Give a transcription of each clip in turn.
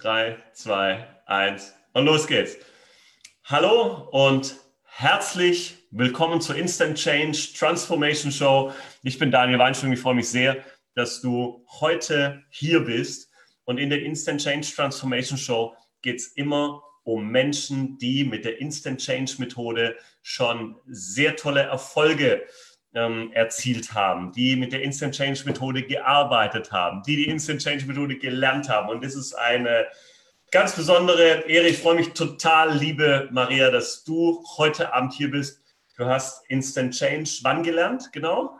3, 2, 1 und los geht's. Hallo und herzlich willkommen zur Instant Change Transformation Show. Ich bin Daniel Weinschwing. Ich freue mich sehr, dass du heute hier bist. Und in der Instant Change Transformation Show geht es immer um Menschen, die mit der Instant Change Methode schon sehr tolle Erfolge ähm, erzielt haben, die mit der Instant Change Methode gearbeitet haben, die die Instant Change Methode gelernt haben. Und das ist eine ganz besondere Ehre. Ich freue mich total, liebe Maria, dass du heute Abend hier bist. Du hast Instant Change wann gelernt, genau?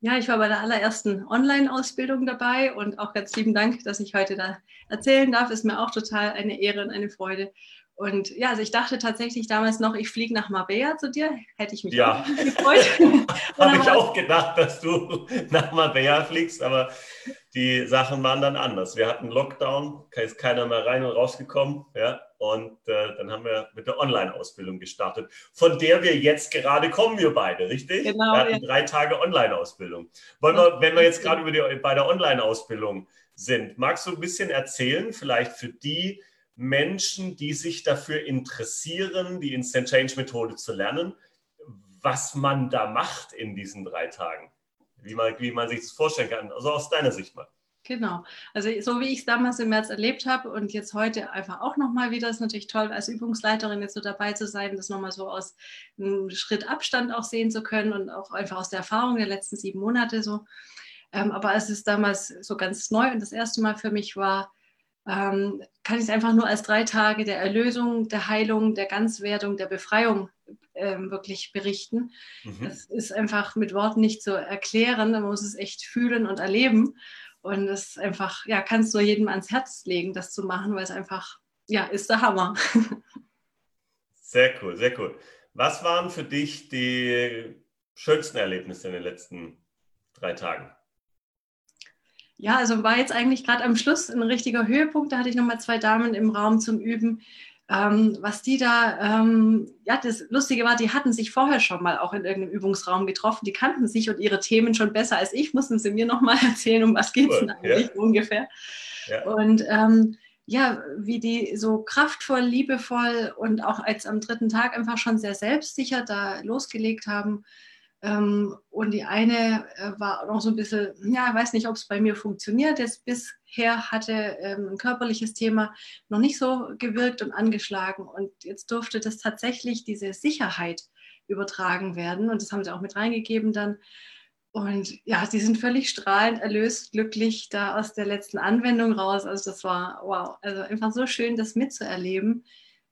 Ja, ich war bei der allerersten Online-Ausbildung dabei und auch ganz lieben Dank, dass ich heute da erzählen darf. Ist mir auch total eine Ehre und eine Freude. Und ja, also ich dachte tatsächlich damals noch, ich fliege nach Marbella zu dir. Hätte ich mich ja. gefreut. Habe ich auch gedacht, dass du nach Marbella fliegst, aber die Sachen waren dann anders. Wir hatten Lockdown, ist keiner mehr rein und rausgekommen. Ja, und äh, dann haben wir mit der Online-Ausbildung gestartet, von der wir jetzt gerade kommen, wir beide, richtig? Genau. Wir hatten ja. drei Tage Online-Ausbildung. Wollen wir, wenn wir jetzt gerade über die, bei der Online-Ausbildung sind, magst du ein bisschen erzählen, vielleicht für die, Menschen, die sich dafür interessieren, die Instant Change Methode zu lernen, was man da macht in diesen drei Tagen. Wie man, wie man sich das vorstellen kann, also aus deiner Sicht mal. Genau. Also so wie ich es damals im März erlebt habe und jetzt heute einfach auch nochmal wieder, ist natürlich toll, als Übungsleiterin jetzt so dabei zu sein, das nochmal so aus einem Schritt Abstand auch sehen zu können und auch einfach aus der Erfahrung der letzten sieben Monate so. Ähm, aber als es damals so ganz neu und das erste Mal für mich war, ähm, kann ich es einfach nur als drei Tage der Erlösung, der Heilung, der Ganzwerdung, der Befreiung ähm, wirklich berichten. Mhm. Das ist einfach mit Worten nicht zu erklären. Man muss es echt fühlen und erleben. Und das ist einfach, ja, kannst du jedem ans Herz legen, das zu machen, weil es einfach, ja, ist der Hammer. Sehr cool, sehr cool. Was waren für dich die schönsten Erlebnisse in den letzten drei Tagen? Ja, also war jetzt eigentlich gerade am Schluss ein richtiger Höhepunkt. Da hatte ich nochmal zwei Damen im Raum zum Üben. Ähm, was die da, ähm, ja, das Lustige war, die hatten sich vorher schon mal auch in irgendeinem Übungsraum getroffen. Die kannten sich und ihre Themen schon besser als ich. Mussten sie mir nochmal erzählen, um was geht es denn eigentlich ja. ungefähr. Ja. Und ähm, ja, wie die so kraftvoll, liebevoll und auch als am dritten Tag einfach schon sehr selbstsicher da losgelegt haben und die eine äh, war noch so ein bisschen, ja, ich weiß nicht, ob es bei mir funktioniert. Jetzt bisher hatte ähm, ein körperliches Thema noch nicht so gewirkt und angeschlagen. Und jetzt durfte das tatsächlich diese Sicherheit übertragen werden. Und das haben sie auch mit reingegeben dann. Und ja, sie sind völlig strahlend, erlöst, glücklich da aus der letzten Anwendung raus. Also das war wow, also einfach so schön, das mitzuerleben,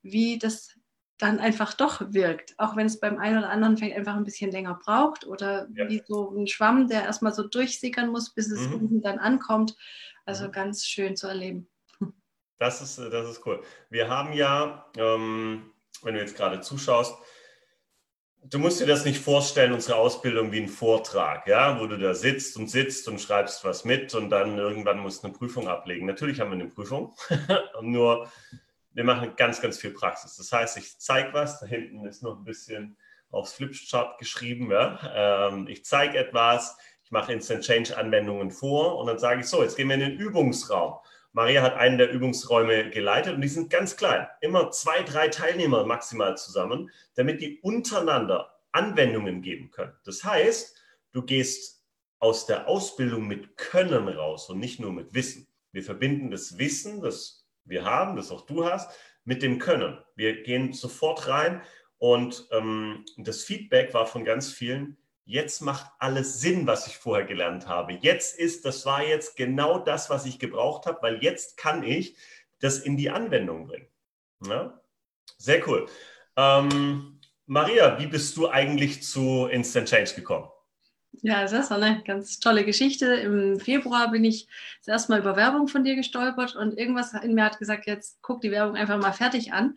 wie das dann einfach doch wirkt, auch wenn es beim einen oder anderen vielleicht einfach ein bisschen länger braucht oder ja. wie so ein Schwamm, der erstmal so durchsickern muss, bis es mhm. unten dann ankommt. Also mhm. ganz schön zu erleben. Das ist, das ist cool. Wir haben ja, ähm, wenn du jetzt gerade zuschaust, du musst dir das nicht vorstellen, unsere Ausbildung wie ein Vortrag, ja, wo du da sitzt und sitzt und schreibst was mit und dann irgendwann musst du eine Prüfung ablegen. Natürlich haben wir eine Prüfung, nur wir machen ganz, ganz viel Praxis. Das heißt, ich zeige was, da hinten ist noch ein bisschen aufs Flipchart geschrieben. Ja? Ähm, ich zeige etwas, ich mache Instant Change Anwendungen vor und dann sage ich so, jetzt gehen wir in den Übungsraum. Maria hat einen der Übungsräume geleitet und die sind ganz klein. Immer zwei, drei Teilnehmer maximal zusammen, damit die untereinander Anwendungen geben können. Das heißt, du gehst aus der Ausbildung mit Können raus und nicht nur mit Wissen. Wir verbinden das Wissen, das wir haben, das auch du hast, mit dem Können. Wir gehen sofort rein und ähm, das Feedback war von ganz vielen, jetzt macht alles Sinn, was ich vorher gelernt habe. Jetzt ist, das war jetzt genau das, was ich gebraucht habe, weil jetzt kann ich das in die Anwendung bringen. Ja? Sehr cool. Ähm, Maria, wie bist du eigentlich zu Instant Change gekommen? Ja, das ist eine ganz tolle Geschichte. Im Februar bin ich das erste Mal über Werbung von dir gestolpert und irgendwas in mir hat gesagt, jetzt guck die Werbung einfach mal fertig an.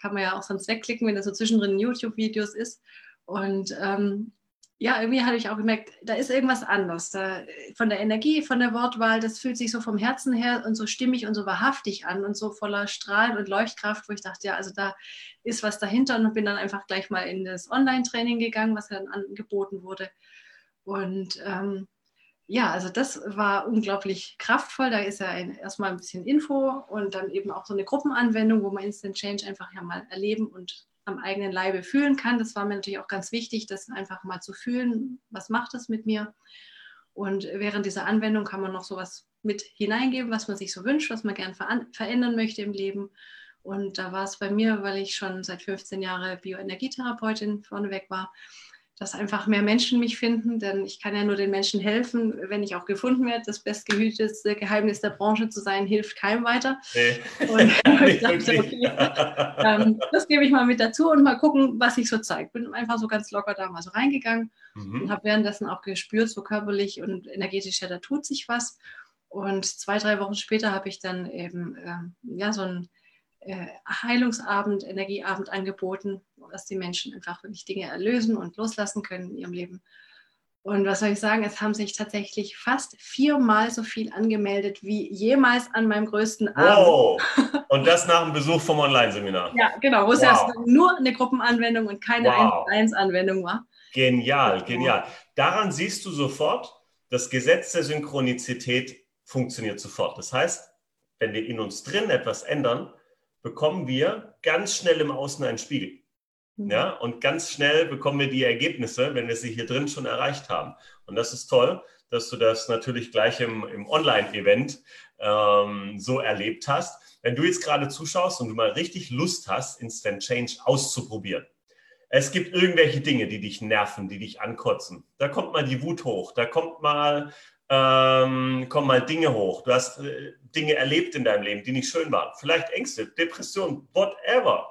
Kann man ja auch sonst wegklicken, wenn das so zwischendrin YouTube-Videos ist. Und ähm, ja, irgendwie habe ich auch gemerkt, da ist irgendwas anders. Da, von der Energie, von der Wortwahl, das fühlt sich so vom Herzen her und so stimmig und so wahrhaftig an und so voller Strahlen und Leuchtkraft, wo ich dachte, ja, also da ist was dahinter und bin dann einfach gleich mal in das Online-Training gegangen, was dann angeboten wurde. Und ähm, ja, also das war unglaublich kraftvoll. Da ist ja ein, erstmal ein bisschen Info und dann eben auch so eine Gruppenanwendung, wo man Instant Change einfach ja mal erleben und am eigenen Leibe fühlen kann. Das war mir natürlich auch ganz wichtig, das einfach mal zu fühlen, was macht das mit mir. Und während dieser Anwendung kann man noch sowas mit hineingeben, was man sich so wünscht, was man gern verändern möchte im Leben. Und da war es bei mir, weil ich schon seit 15 Jahren Bioenergietherapeutin vorneweg war, dass einfach mehr Menschen mich finden, denn ich kann ja nur den Menschen helfen, wenn ich auch gefunden werde. Das bestgehütetste Geheimnis der Branche zu sein, hilft keinem weiter. Nee. Und ich dachte, okay, ähm, das gebe ich mal mit dazu und mal gucken, was sich so zeigt. Bin einfach so ganz locker da mal so reingegangen mhm. und habe währenddessen auch gespürt, so körperlich und energetisch, ja, da tut sich was. Und zwei, drei Wochen später habe ich dann eben äh, ja, so ein äh, Heilungsabend, Energieabend angeboten, dass die Menschen einfach wirklich Dinge erlösen und loslassen können in ihrem Leben. Und was soll ich sagen, es haben sich tatsächlich fast viermal so viel angemeldet wie jemals an meinem größten Abend. Wow. Und das nach dem Besuch vom Online-Seminar. ja, genau, wo es wow. ja nur eine Gruppenanwendung und keine wow. 1-1-Anwendung war. Genial, genial. Daran siehst du sofort, das Gesetz der Synchronizität funktioniert sofort. Das heißt, wenn wir in uns drin etwas ändern, bekommen wir ganz schnell im Außen einen Spiegel. Mhm. Ja, und ganz schnell bekommen wir die Ergebnisse, wenn wir sie hier drin schon erreicht haben. Und das ist toll, dass du das natürlich gleich im, im Online-Event ähm, so erlebt hast. Wenn du jetzt gerade zuschaust und du mal richtig Lust hast, Instant Change auszuprobieren. Es gibt irgendwelche Dinge, die dich nerven, die dich ankotzen. Da kommt mal die Wut hoch, da kommt mal ähm, kommen mal Dinge hoch. Du hast äh, Dinge erlebt in deinem Leben, die nicht schön waren. Vielleicht Ängste, Depressionen, whatever.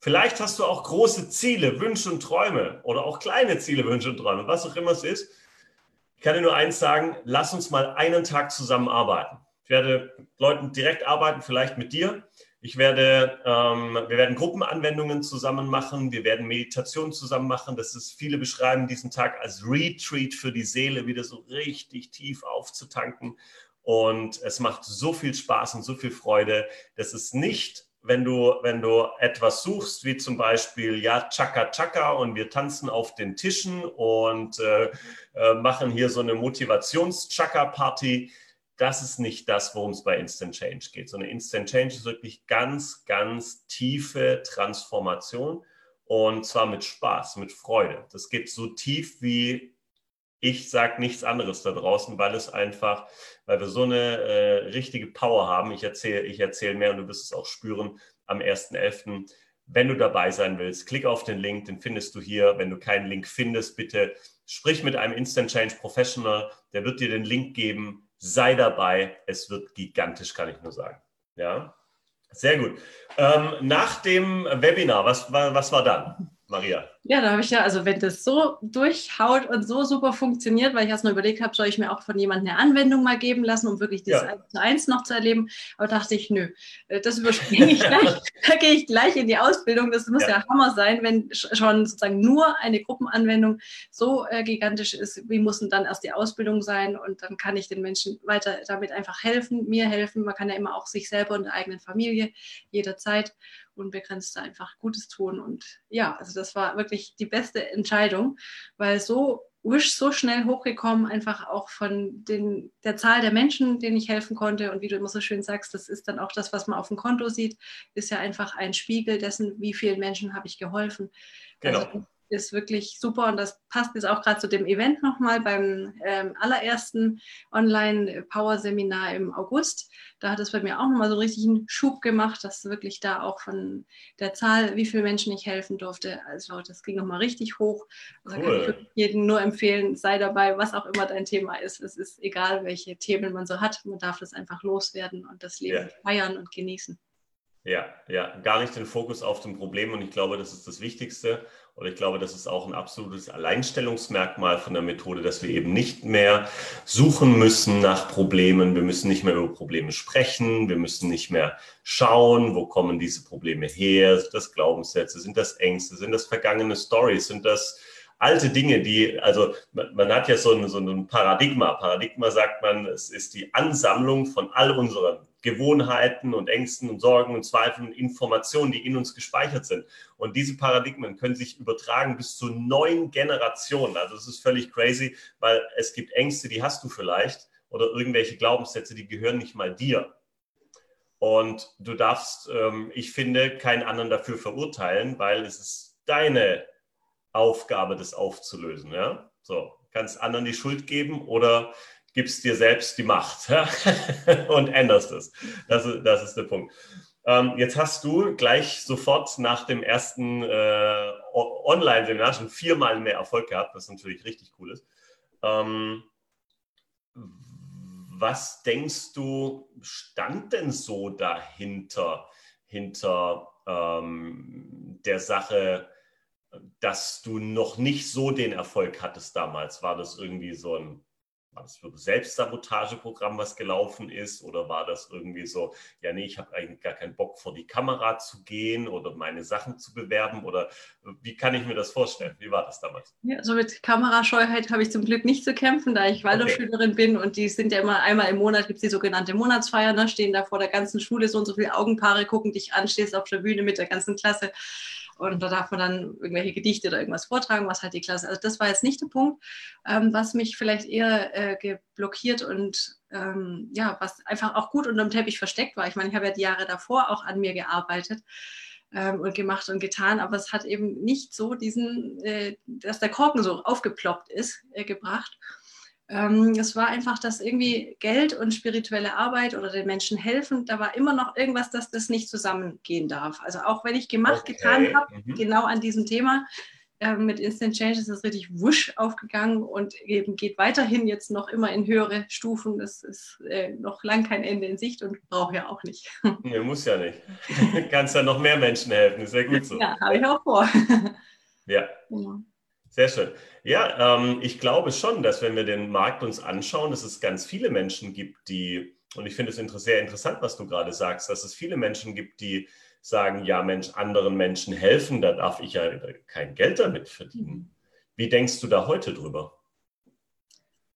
Vielleicht hast du auch große Ziele, Wünsche und Träume oder auch kleine Ziele, Wünsche und Träume, was auch immer es ist. Ich kann dir nur eins sagen, lass uns mal einen Tag zusammenarbeiten. Ich werde mit Leuten direkt arbeiten, vielleicht mit dir. Ich werde, ähm, wir werden Gruppenanwendungen zusammen machen, wir werden Meditationen zusammen machen. Das ist, viele beschreiben diesen Tag als Retreat für die Seele, wieder so richtig tief aufzutanken. Und es macht so viel Spaß und so viel Freude. Das ist nicht, wenn du, wenn du etwas suchst, wie zum Beispiel, ja, Chaka Chaka und wir tanzen auf den Tischen und äh, äh, machen hier so eine Motivations-Chaka-Party das ist nicht das, worum es bei Instant Change geht, sondern Instant Change ist wirklich ganz, ganz tiefe Transformation und zwar mit Spaß, mit Freude. Das geht so tief wie ich sage nichts anderes da draußen, weil es einfach, weil wir so eine äh, richtige Power haben. Ich erzähle ich erzähl mehr und du wirst es auch spüren am 1.11. Wenn du dabei sein willst, klick auf den Link, den findest du hier. Wenn du keinen Link findest, bitte sprich mit einem Instant Change Professional, der wird dir den Link geben sei dabei. Es wird gigantisch, kann ich nur sagen. Ja, sehr gut. Ähm, nach dem Webinar, was, was war dann, Maria? Ja, da habe ich ja, also wenn das so durchhaut und so super funktioniert, weil ich erst mal überlegt habe, soll ich mir auch von jemandem eine Anwendung mal geben lassen, um wirklich das ja. 1 zu 1 noch zu erleben. Aber dachte ich, nö, äh, das überspringe ich gleich. da gehe ich gleich in die Ausbildung. Das muss ja. ja Hammer sein, wenn schon sozusagen nur eine Gruppenanwendung so äh, gigantisch ist. Wie muss denn dann erst die Ausbildung sein? Und dann kann ich den Menschen weiter damit einfach helfen, mir helfen. Man kann ja immer auch sich selber und der eigenen Familie jederzeit unbegrenzt einfach Gutes tun. Und ja, also das war wirklich die beste Entscheidung, weil so wisch so schnell hochgekommen, einfach auch von den, der Zahl der Menschen, denen ich helfen konnte. Und wie du immer so schön sagst, das ist dann auch das, was man auf dem Konto sieht, ist ja einfach ein Spiegel dessen, wie vielen Menschen habe ich geholfen. Genau. Also, ist wirklich super und das passt jetzt auch gerade zu dem Event nochmal beim ähm, allerersten Online-Power-Seminar im August. Da hat es bei mir auch nochmal so einen richtigen Schub gemacht, dass wirklich da auch von der Zahl, wie viele Menschen ich helfen durfte, also das ging nochmal richtig hoch. Also cool. kann ich jedem nur empfehlen, sei dabei, was auch immer dein Thema ist. Es ist egal, welche Themen man so hat, man darf das einfach loswerden und das Leben yeah. feiern und genießen. Ja, ja, gar nicht den Fokus auf dem Problem und ich glaube, das ist das Wichtigste. Und ich glaube, das ist auch ein absolutes Alleinstellungsmerkmal von der Methode, dass wir eben nicht mehr suchen müssen nach Problemen. Wir müssen nicht mehr über Probleme sprechen. Wir müssen nicht mehr schauen, wo kommen diese Probleme her. Sind das Glaubenssätze? Sind das Ängste? Sind das vergangene Stories? Sind das alte Dinge, die, also man, hat ja so ein, so ein Paradigma. Paradigma sagt man, es ist die Ansammlung von all unseren Gewohnheiten und Ängsten und Sorgen und Zweifeln und Informationen, die in uns gespeichert sind. Und diese Paradigmen können sich übertragen bis zu neun Generationen. Also es ist völlig crazy, weil es gibt Ängste, die hast du vielleicht oder irgendwelche Glaubenssätze, die gehören nicht mal dir. Und du darfst, ähm, ich finde, keinen anderen dafür verurteilen, weil es ist deine Aufgabe, das aufzulösen. Ja? So, kannst anderen die Schuld geben oder gibst dir selbst die Macht und änderst es. Das ist, das ist der Punkt. Ähm, jetzt hast du gleich sofort nach dem ersten äh, Online-Seminar schon viermal mehr Erfolg gehabt, was natürlich richtig cool ist. Ähm, was denkst du, stand denn so dahinter, hinter ähm, der Sache, dass du noch nicht so den Erfolg hattest damals? War das irgendwie so ein war das für ein Selbstsabotageprogramm, was gelaufen ist? Oder war das irgendwie so, ja, nee, ich habe eigentlich gar keinen Bock vor die Kamera zu gehen oder meine Sachen zu bewerben? Oder wie kann ich mir das vorstellen? Wie war das damals? Ja, also mit Kamerascheuheit habe ich zum Glück nicht zu kämpfen, da ich Waldorfschülerin okay. bin und die sind ja immer einmal im Monat, gibt es die sogenannte Monatsfeier, ne, stehen da vor der ganzen Schule so und so viele Augenpaare, gucken dich an, stehst auf der Bühne mit der ganzen Klasse. Und da darf man dann irgendwelche Gedichte oder irgendwas vortragen, was halt die Klasse. Also das war jetzt nicht der Punkt, ähm, was mich vielleicht eher äh, geblockiert und ähm, ja, was einfach auch gut unter dem Teppich versteckt war. Ich meine, ich habe ja die Jahre davor auch an mir gearbeitet ähm, und gemacht und getan, aber es hat eben nicht so diesen, äh, dass der Korken so aufgeploppt ist, äh, gebracht. Ähm, es war einfach, dass irgendwie Geld und spirituelle Arbeit oder den Menschen helfen, da war immer noch irgendwas, dass das nicht zusammengehen darf. Also auch wenn ich gemacht, okay. getan habe, mhm. genau an diesem Thema, äh, mit Instant Change ist es richtig wusch aufgegangen und eben geht weiterhin jetzt noch immer in höhere Stufen. Das ist äh, noch lang kein Ende in Sicht und brauche ja auch nicht. Nee, muss ja nicht. Kannst ja noch mehr Menschen helfen, ist ja gut so. Ja, habe ich auch vor. ja. Genau. Sehr schön. Ja, ähm, ich glaube schon, dass wenn wir den Markt uns anschauen, dass es ganz viele Menschen gibt, die, und ich finde es sehr interessant, was du gerade sagst, dass es viele Menschen gibt, die sagen, ja Mensch, anderen Menschen helfen, da darf ich ja kein Geld damit verdienen. Wie denkst du da heute drüber?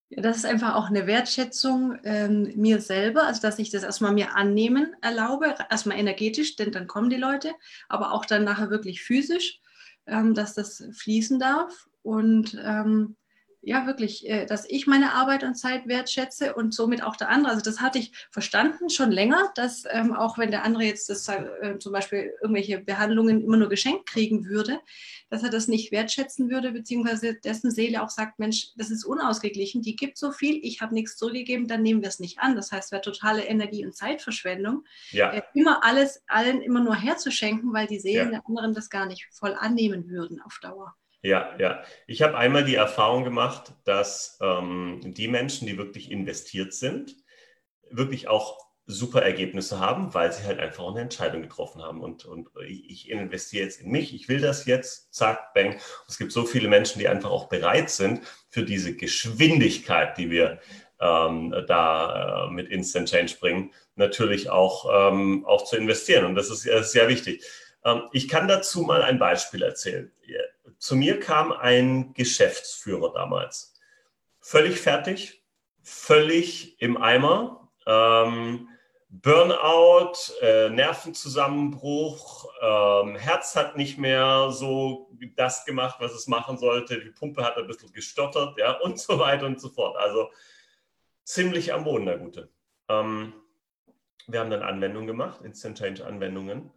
Ja, das ist einfach auch eine Wertschätzung ähm, mir selber, also dass ich das erstmal mir annehmen erlaube, erstmal energetisch, denn dann kommen die Leute, aber auch dann nachher wirklich physisch ähm, dass das fließen darf und ähm, ja, wirklich, äh, dass ich meine Arbeit und Zeit wertschätze und somit auch der andere. Also das hatte ich verstanden schon länger, dass ähm, auch wenn der andere jetzt das, äh, zum Beispiel irgendwelche Behandlungen immer nur geschenkt kriegen würde, dass er das nicht wertschätzen würde, beziehungsweise dessen Seele auch sagt, Mensch, das ist unausgeglichen, die gibt so viel, ich habe nichts zurückgegeben, dann nehmen wir es nicht an. Das heißt, wäre totale Energie- und Zeitverschwendung, ja. äh, immer alles allen immer nur herzuschenken, weil die Seelen ja. der anderen das gar nicht voll annehmen würden auf Dauer. Ja, ja. Ich habe einmal die Erfahrung gemacht, dass ähm, die Menschen, die wirklich investiert sind, wirklich auch super Ergebnisse haben, weil sie halt einfach eine Entscheidung getroffen haben. Und, und ich investiere jetzt in mich, ich will das jetzt, zack, bang. Es gibt so viele Menschen, die einfach auch bereit sind, für diese Geschwindigkeit, die wir ähm, da äh, mit Instant Change bringen, natürlich auch, ähm, auch zu investieren. Und das ist, das ist sehr wichtig. Ähm, ich kann dazu mal ein Beispiel erzählen. Zu mir kam ein Geschäftsführer damals. Völlig fertig, völlig im Eimer. Ähm, Burnout, äh, Nervenzusammenbruch, ähm, Herz hat nicht mehr so das gemacht, was es machen sollte, die Pumpe hat ein bisschen gestottert, ja, und so weiter und so fort. Also ziemlich am Boden, der Gute. Ähm, wir haben dann Anwendungen gemacht, Instant Change Anwendungen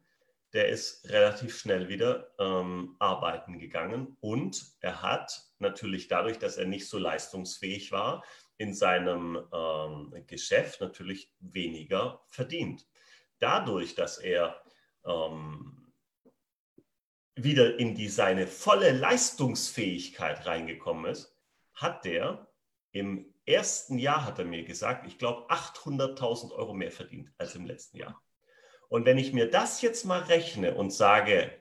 der ist relativ schnell wieder ähm, arbeiten gegangen und er hat natürlich dadurch, dass er nicht so leistungsfähig war, in seinem ähm, Geschäft natürlich weniger verdient. Dadurch, dass er ähm, wieder in die, seine volle Leistungsfähigkeit reingekommen ist, hat der im ersten Jahr, hat er mir gesagt, ich glaube 800.000 Euro mehr verdient als im letzten Jahr. Und wenn ich mir das jetzt mal rechne und sage,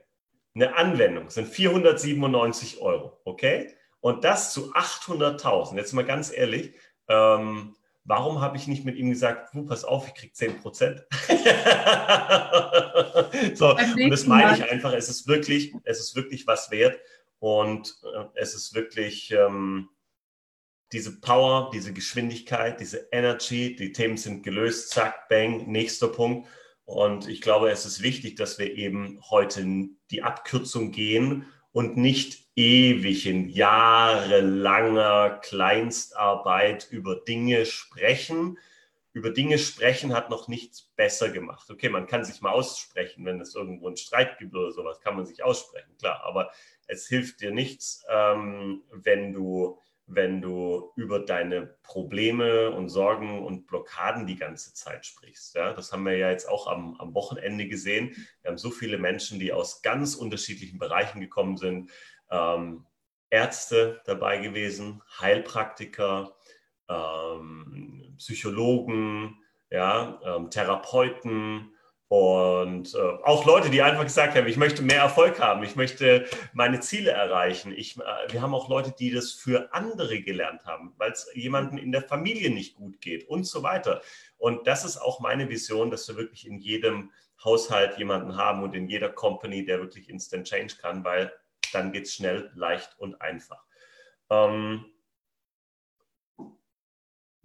eine Anwendung sind 497 Euro, okay? Und das zu 800.000. Jetzt mal ganz ehrlich, ähm, warum habe ich nicht mit ihm gesagt, du, pass auf, ich kriege 10 Prozent? so, und das meine ich einfach, es ist wirklich, es ist wirklich was wert und äh, es ist wirklich, ähm, diese Power, diese Geschwindigkeit, diese Energy, die Themen sind gelöst, zack, bang, nächster Punkt. Und ich glaube, es ist wichtig, dass wir eben heute die Abkürzung gehen und nicht ewig in jahrelanger Kleinstarbeit über Dinge sprechen. Über Dinge sprechen hat noch nichts besser gemacht. Okay, man kann sich mal aussprechen, wenn es irgendwo einen Streit gibt oder sowas, kann man sich aussprechen, klar. Aber es hilft dir nichts, ähm, wenn du wenn du über deine Probleme und Sorgen und Blockaden die ganze Zeit sprichst. Ja, das haben wir ja jetzt auch am, am Wochenende gesehen. Wir haben so viele Menschen, die aus ganz unterschiedlichen Bereichen gekommen sind. Ähm, Ärzte dabei gewesen, Heilpraktiker, ähm, Psychologen, ja, ähm, Therapeuten, und äh, auch Leute, die einfach gesagt haben, ich möchte mehr Erfolg haben, ich möchte meine Ziele erreichen. Ich, äh, wir haben auch Leute, die das für andere gelernt haben, weil es jemandem in der Familie nicht gut geht und so weiter. Und das ist auch meine Vision, dass wir wirklich in jedem Haushalt jemanden haben und in jeder Company, der wirklich Instant Change kann, weil dann geht es schnell, leicht und einfach. Ähm,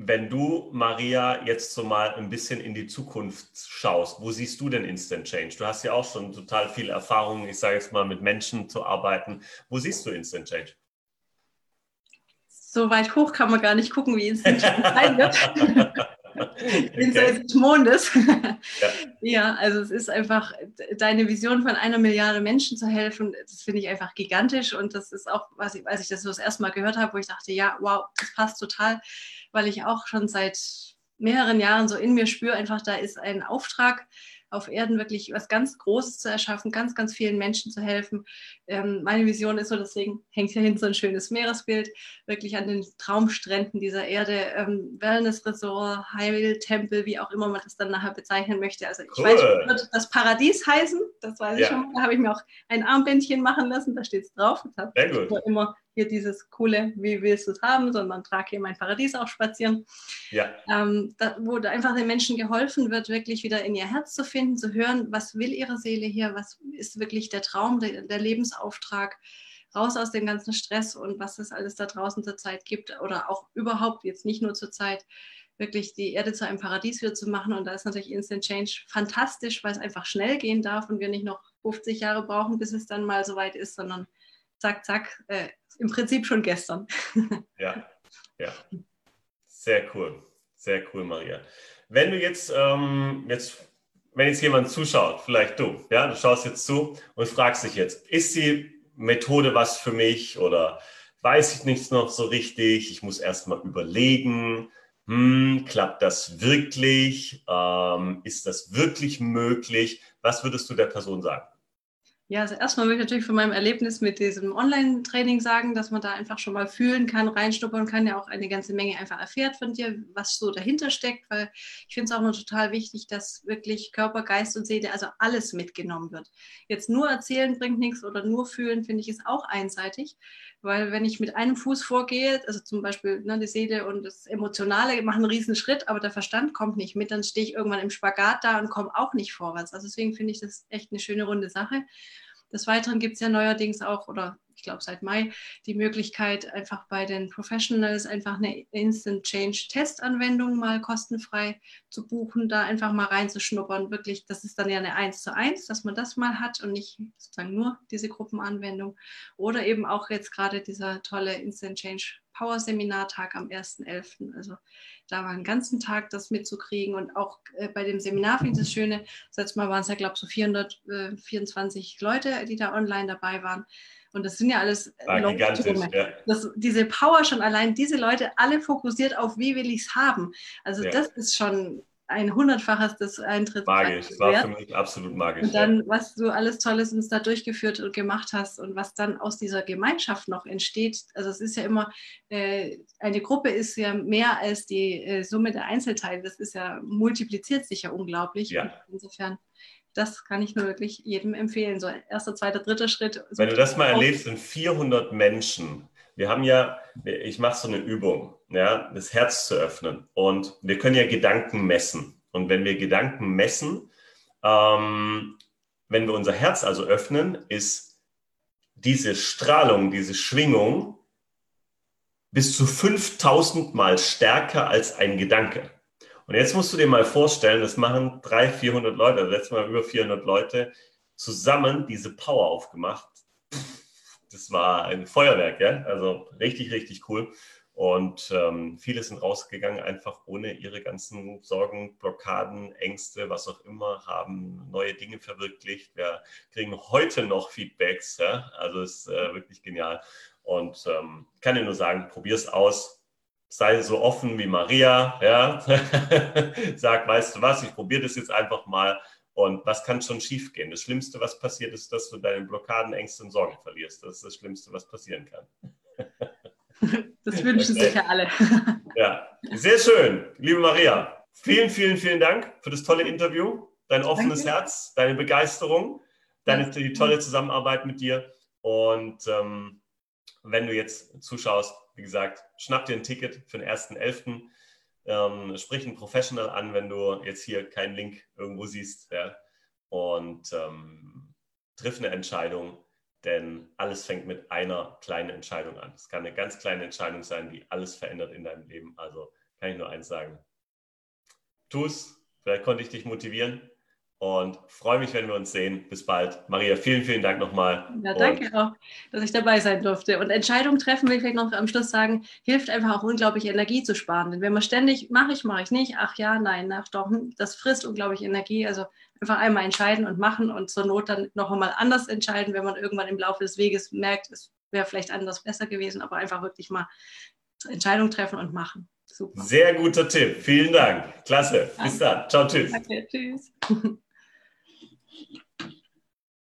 wenn du, Maria, jetzt so mal ein bisschen in die Zukunft schaust, wo siehst du denn Instant Change? Du hast ja auch schon total viel Erfahrung, ich sage jetzt mal, mit Menschen zu arbeiten. Wo siehst du Instant Change? So weit hoch kann man gar nicht gucken, wie Instant Change sein wird. Jenseits des Mondes. ja. ja, also es ist einfach deine Vision von einer Milliarde Menschen zu helfen, das finde ich einfach gigantisch und das ist auch, was ich, als ich das so das erste Mal gehört habe, wo ich dachte, ja, wow, das passt total weil ich auch schon seit mehreren Jahren so in mir spüre, einfach da ist ein Auftrag, auf Erden wirklich was ganz Großes zu erschaffen, ganz, ganz vielen Menschen zu helfen. Ähm, meine Vision ist so, deswegen hängt hier hinten so ein schönes Meeresbild, wirklich an den Traumstränden dieser Erde, ähm, Wellness-Resort, Heiltempel, wie auch immer man das dann nachher bezeichnen möchte. Also ich cool. weiß, wird das Paradies heißen, das weiß ich ja. schon. Da habe ich mir auch ein Armbändchen machen lassen, da steht es drauf. Das Sehr gut. immer hier dieses coole, wie willst du es haben, sondern trag hier mein Paradies auch spazieren. Ja. Ähm, da, wo einfach den Menschen geholfen wird, wirklich wieder in ihr Herz zu finden, zu hören, was will ihre Seele hier, was ist wirklich der Traum, der, der Lebensauftrag, raus aus dem ganzen Stress und was es alles da draußen zurzeit gibt oder auch überhaupt jetzt nicht nur zur Zeit wirklich die Erde zu einem Paradies wieder zu machen. Und da ist natürlich Instant Change fantastisch, weil es einfach schnell gehen darf und wir nicht noch 50 Jahre brauchen, bis es dann mal soweit ist, sondern zack, zack, äh, im Prinzip schon gestern. ja, ja. Sehr cool. Sehr cool, Maria. Wenn du jetzt, ähm, jetzt, wenn jetzt jemand zuschaut, vielleicht du, ja, du schaust jetzt zu und fragst dich jetzt, ist die Methode was für mich oder weiß ich nichts noch so richtig? Ich muss erst mal überlegen, hm, klappt das wirklich? Ähm, ist das wirklich möglich? Was würdest du der Person sagen? Ja, also erstmal möchte ich natürlich von meinem Erlebnis mit diesem Online-Training sagen, dass man da einfach schon mal fühlen kann, reinschnuppern kann, ja auch eine ganze Menge einfach erfährt von dir, was so dahinter steckt, weil ich finde es auch nur total wichtig, dass wirklich Körper, Geist und Seele, also alles mitgenommen wird. Jetzt nur erzählen bringt nichts oder nur fühlen, finde ich, ist auch einseitig, weil wenn ich mit einem Fuß vorgehe, also zum Beispiel ne, die Seele und das Emotionale machen einen riesen Schritt, aber der Verstand kommt nicht mit, dann stehe ich irgendwann im Spagat da und komme auch nicht vorwärts. Also deswegen finde ich das echt eine schöne runde Sache. Des Weiteren gibt es ja neuerdings auch, oder ich glaube seit Mai, die Möglichkeit, einfach bei den Professionals einfach eine Instant Change Testanwendung mal kostenfrei zu buchen, da einfach mal reinzuschnuppern. Wirklich, das ist dann ja eine 1 zu 1, dass man das mal hat und nicht sozusagen nur diese Gruppenanwendung. Oder eben auch jetzt gerade dieser tolle Instant Change Power Seminartag am 1.11. Also da war einen ganzen Tag das mitzukriegen und auch äh, bei dem Seminar finde ich das Schöne, das letzte Mal waren es ja, glaube ich, so 424 äh, Leute, die da online dabei waren. Und das sind ja alles Leute, ja. das, diese Power schon allein, diese Leute alle fokussiert auf, wie will ich es haben. Also ja. das ist schon ein hundertfaches des Eintritts. Magisch, das war für mich absolut magisch. Und dann, was du alles Tolles uns da durchgeführt und gemacht hast und was dann aus dieser Gemeinschaft noch entsteht. Also es ist ja immer, äh, eine Gruppe ist ja mehr als die äh, Summe der Einzelteile. Das ist ja, multipliziert sich ja unglaublich. Ja. insofern das kann ich nur wirklich jedem empfehlen. So erster, zweiter, dritter Schritt. Wenn du das mal erlebst, sind 400 Menschen. Wir haben ja, ich mache so eine Übung, ja, das Herz zu öffnen. Und wir können ja Gedanken messen. Und wenn wir Gedanken messen, ähm, wenn wir unser Herz also öffnen, ist diese Strahlung, diese Schwingung bis zu 5000 Mal stärker als ein Gedanke. Und jetzt musst du dir mal vorstellen, das machen 300, 400 Leute, letztes Mal über 400 Leute, zusammen diese Power aufgemacht. Das war ein Feuerwerk, ja? Also richtig, richtig cool. Und ähm, viele sind rausgegangen, einfach ohne ihre ganzen Sorgen, Blockaden, Ängste, was auch immer, haben neue Dinge verwirklicht. Wir kriegen heute noch Feedbacks. Ja? Also ist äh, wirklich genial. Und ähm, kann dir nur sagen, probier es aus. Sei so offen wie Maria. Ja? Sag, weißt du was, ich probiere das jetzt einfach mal. Und was kann schon schiefgehen? Das Schlimmste, was passiert, ist, dass du deine Blockaden, Ängste und Sorgen verlierst. Das ist das Schlimmste, was passieren kann. Das wünschen sich ja alle. Ja, sehr schön. Liebe Maria, vielen, vielen, vielen Dank für das tolle Interview, dein offenes Danke. Herz, deine Begeisterung, deine die tolle Zusammenarbeit mit dir. Und ähm, wenn du jetzt zuschaust, wie gesagt, schnapp dir ein Ticket für den 1.11. Ähm, sprich einen Professional an, wenn du jetzt hier keinen Link irgendwo siehst. Ja? Und ähm, triff eine Entscheidung denn alles fängt mit einer kleinen Entscheidung an. Es kann eine ganz kleine Entscheidung sein, die alles verändert in deinem Leben. Also kann ich nur eins sagen. Tu es. Vielleicht konnte ich dich motivieren und freue mich, wenn wir uns sehen. Bis bald. Maria, vielen, vielen Dank nochmal. Ja, danke und auch, dass ich dabei sein durfte. Und Entscheidungen treffen, will ich vielleicht noch am Schluss sagen, hilft einfach auch unglaublich Energie zu sparen. Denn wenn man ständig, mache ich, mache ich nicht, ach ja, nein, ach doch, das frisst unglaublich Energie. Also einfach einmal entscheiden und machen und zur Not dann noch einmal anders entscheiden, wenn man irgendwann im Laufe des Weges merkt, es wäre vielleicht anders besser gewesen, aber einfach wirklich mal Entscheidung treffen und machen. Super. Sehr guter Tipp. Vielen Dank. Klasse. Bis dann. Ciao, tschüss. Danke, tschüss.